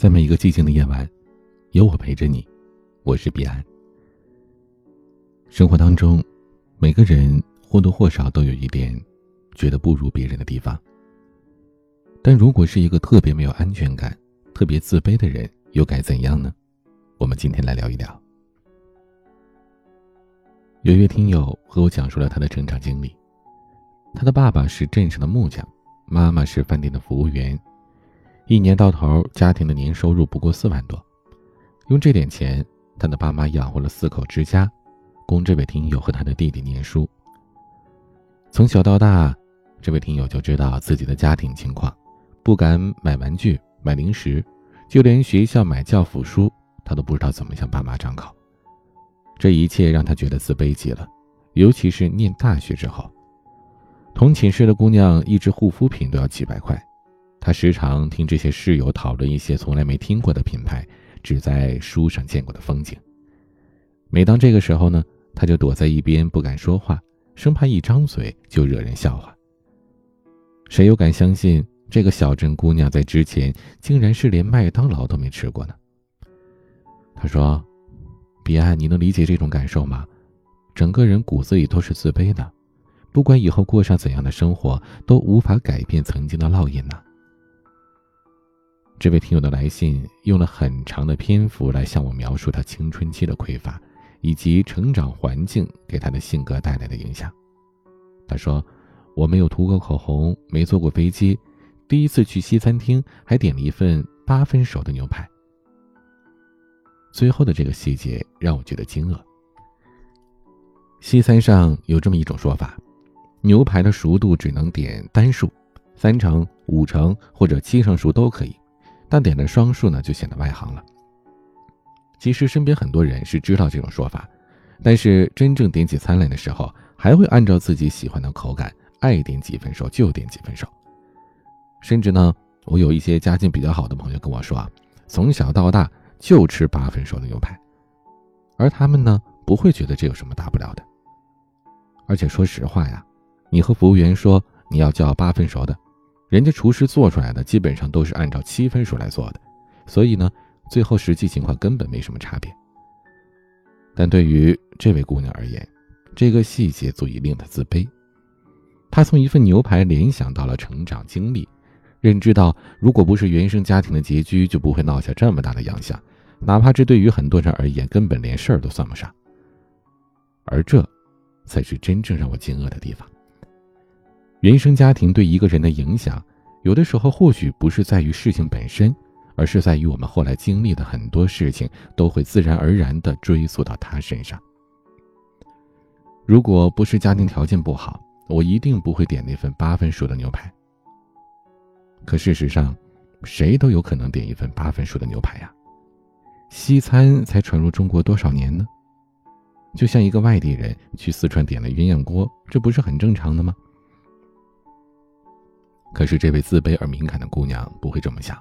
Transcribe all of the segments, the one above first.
在每一个寂静的夜晚，有我陪着你。我是彼岸。生活当中，每个人或多或少都有一点觉得不如别人的地方。但如果是一个特别没有安全感、特别自卑的人，又该怎样呢？我们今天来聊一聊。有一位听友和我讲述了他的成长经历。他的爸爸是镇上的木匠，妈妈是饭店的服务员。一年到头，家庭的年收入不过四万多。用这点钱，他的爸妈养活了四口之家，供这位听友和他的弟弟念书。从小到大，这位听友就知道自己的家庭情况，不敢买玩具、买零食，就连学校买教辅书，他都不知道怎么向爸妈张口。这一切让他觉得自卑极了，尤其是念大学之后，同寝室的姑娘一支护肤品都要几百块。他时常听这些室友讨论一些从来没听过的品牌，只在书上见过的风景。每当这个时候呢，他就躲在一边不敢说话，生怕一张嘴就惹人笑话。谁又敢相信这个小镇姑娘在之前竟然是连麦当劳都没吃过呢？他说：“彼岸，你能理解这种感受吗？整个人骨子里都是自卑的，不管以后过上怎样的生活，都无法改变曾经的烙印呢。”这位听友的来信用了很长的篇幅来向我描述他青春期的匮乏，以及成长环境给他的性格带来的影响。他说：“我没有涂过口红，没坐过飞机，第一次去西餐厅还点了一份八分熟的牛排。”最后的这个细节让我觉得惊愕。西餐上有这么一种说法：牛排的熟度只能点单数，三成、五成或者七成熟都可以。但点了双数呢，就显得外行了。其实身边很多人是知道这种说法，但是真正点起餐来的时候，还会按照自己喜欢的口感，爱点几分熟就点几分熟。甚至呢，我有一些家境比较好的朋友跟我说啊，从小到大就吃八分熟的牛排，而他们呢，不会觉得这有什么大不了的。而且说实话呀，你和服务员说你要叫八分熟的。人家厨师做出来的基本上都是按照七分熟来做的，所以呢，最后实际情况根本没什么差别。但对于这位姑娘而言，这个细节足以令她自卑。她从一份牛排联想到了成长经历，认知到如果不是原生家庭的拮据，就不会闹下这么大的洋相，哪怕这对于很多人而言根本连事儿都算不上。而这，才是真正让我惊愕的地方。原生家庭对一个人的影响，有的时候或许不是在于事情本身，而是在于我们后来经历的很多事情都会自然而然地追溯到他身上。如果不是家庭条件不好，我一定不会点那份八分熟的牛排。可事实上，谁都有可能点一份八分熟的牛排呀。西餐才传入中国多少年呢？就像一个外地人去四川点了鸳鸯锅，这不是很正常的吗？可是，这位自卑而敏感的姑娘不会这么想，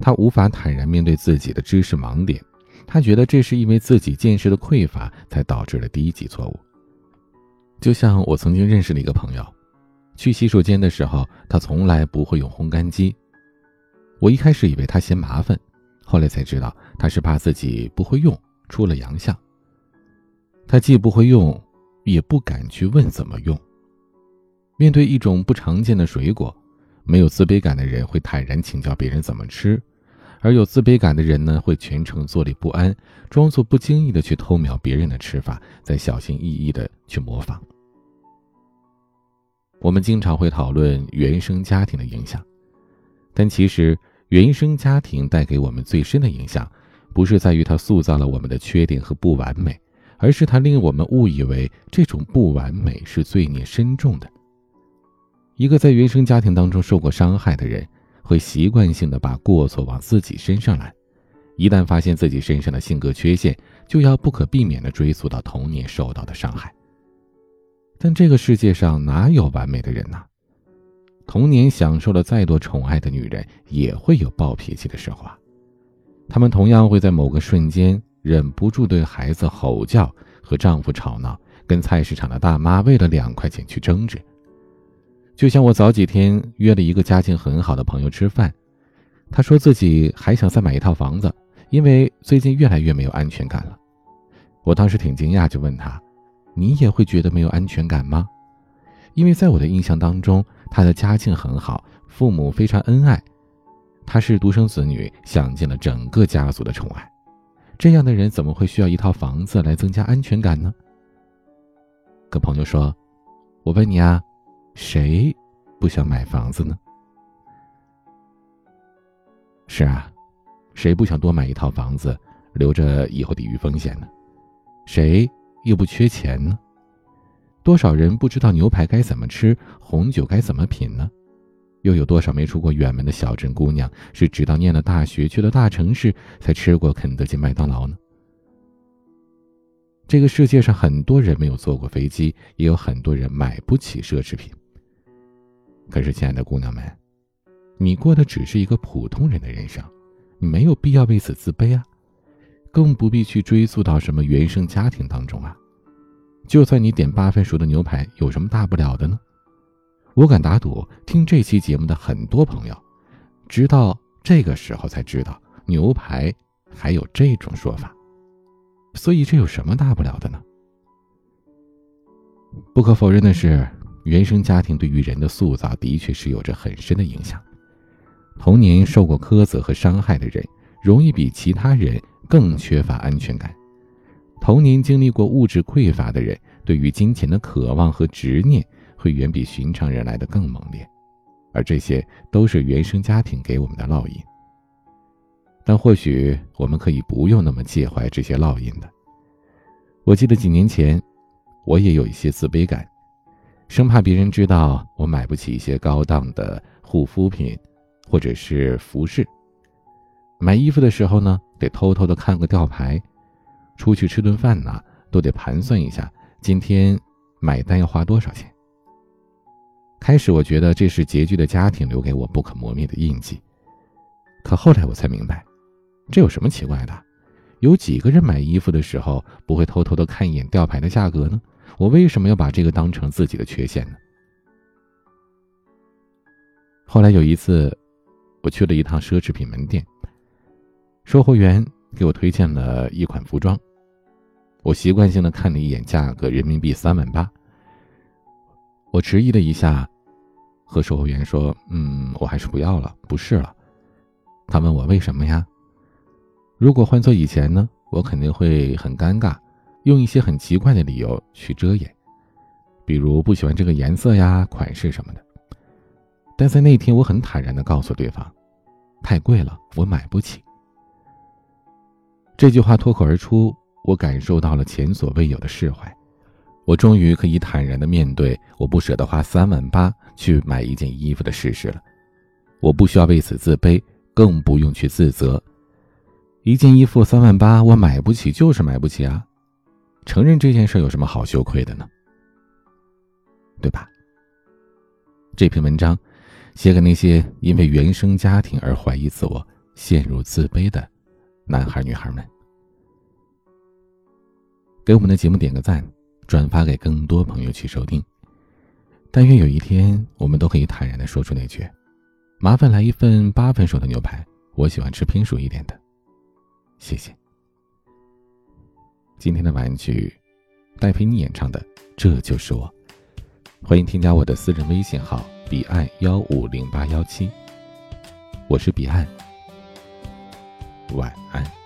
她无法坦然面对自己的知识盲点，她觉得这是因为自己见识的匮乏才导致了低级错误。就像我曾经认识的一个朋友，去洗手间的时候，他从来不会用烘干机。我一开始以为他嫌麻烦，后来才知道他是怕自己不会用出了洋相。他既不会用，也不敢去问怎么用。面对一种不常见的水果，没有自卑感的人会坦然请教别人怎么吃，而有自卑感的人呢，会全程坐立不安，装作不经意的去偷瞄别人的吃法，再小心翼翼的去模仿。我们经常会讨论原生家庭的影响，但其实原生家庭带给我们最深的影响，不是在于它塑造了我们的缺点和不完美，而是它令我们误以为这种不完美是罪孽深重的。一个在原生家庭当中受过伤害的人，会习惯性的把过错往自己身上揽，一旦发现自己身上的性格缺陷，就要不可避免的追溯到童年受到的伤害。但这个世界上哪有完美的人呢？童年享受了再多宠爱的女人，也会有暴脾气的时候啊。她们同样会在某个瞬间忍不住对孩子吼叫，和丈夫吵闹，跟菜市场的大妈为了两块钱去争执。就像我早几天约了一个家境很好的朋友吃饭，他说自己还想再买一套房子，因为最近越来越没有安全感了。我当时挺惊讶，就问他：“你也会觉得没有安全感吗？”因为在我的印象当中，他的家境很好，父母非常恩爱，他是独生子女，享尽了整个家族的宠爱。这样的人怎么会需要一套房子来增加安全感呢？可朋友说：“我问你啊，谁不想买房子呢？”是啊，谁不想多买一套房子，留着以后抵御风险呢？谁又不缺钱呢？多少人不知道牛排该怎么吃，红酒该怎么品呢？又有多少没出过远门的小镇姑娘，是直到念了大学，去了大城市，才吃过肯德基、麦当劳呢？这个世界上很多人没有坐过飞机，也有很多人买不起奢侈品。可是，亲爱的姑娘们。你过的只是一个普通人的人生，你没有必要为此自卑啊，更不必去追溯到什么原生家庭当中啊。就算你点八分熟的牛排，有什么大不了的呢？我敢打赌，听这期节目的很多朋友，直到这个时候才知道牛排还有这种说法。所以这有什么大不了的呢？不可否认的是，原生家庭对于人的塑造的确是有着很深的影响。童年受过苛责和伤害的人，容易比其他人更缺乏安全感；童年经历过物质匮乏的人，对于金钱的渴望和执念会远比寻常人来的更猛烈。而这些都是原生家庭给我们的烙印。但或许我们可以不用那么介怀这些烙印的。我记得几年前，我也有一些自卑感，生怕别人知道我买不起一些高档的护肤品。或者是服饰，买衣服的时候呢，得偷偷的看个吊牌；出去吃顿饭呢，都得盘算一下今天买单要花多少钱。开始我觉得这是拮据的家庭留给我不可磨灭的印记，可后来我才明白，这有什么奇怪的？有几个人买衣服的时候不会偷偷的看一眼吊牌的价格呢？我为什么要把这个当成自己的缺陷呢？后来有一次。我去了一趟奢侈品门店，售货员给我推荐了一款服装，我习惯性的看了一眼价格，人民币三万八。我迟疑了一下，和售货员说：“嗯，我还是不要了，不试了。”他问我为什么呀？如果换做以前呢，我肯定会很尴尬，用一些很奇怪的理由去遮掩，比如不喜欢这个颜色呀、款式什么的。但在那天，我很坦然的告诉对方：“太贵了，我买不起。”这句话脱口而出，我感受到了前所未有的释怀。我终于可以坦然的面对我不舍得花三万八去买一件衣服的事实了。我不需要为此自卑，更不用去自责。一件衣服三万八，我买不起就是买不起啊！承认这件事有什么好羞愧的呢？对吧？这篇文章。写给那些因为原生家庭而怀疑自我、陷入自卑的男孩女孩们。给我们的节目点个赞，转发给更多朋友去收听。但愿有一天，我们都可以坦然的说出那句：“麻烦来一份八分熟的牛排，我喜欢吃偏熟一点的。”谢谢。今天的玩具，戴佩妮演唱的《这就是我》。欢迎添加我的私人微信号。彼岸幺五零八幺七，我是彼岸，晚安。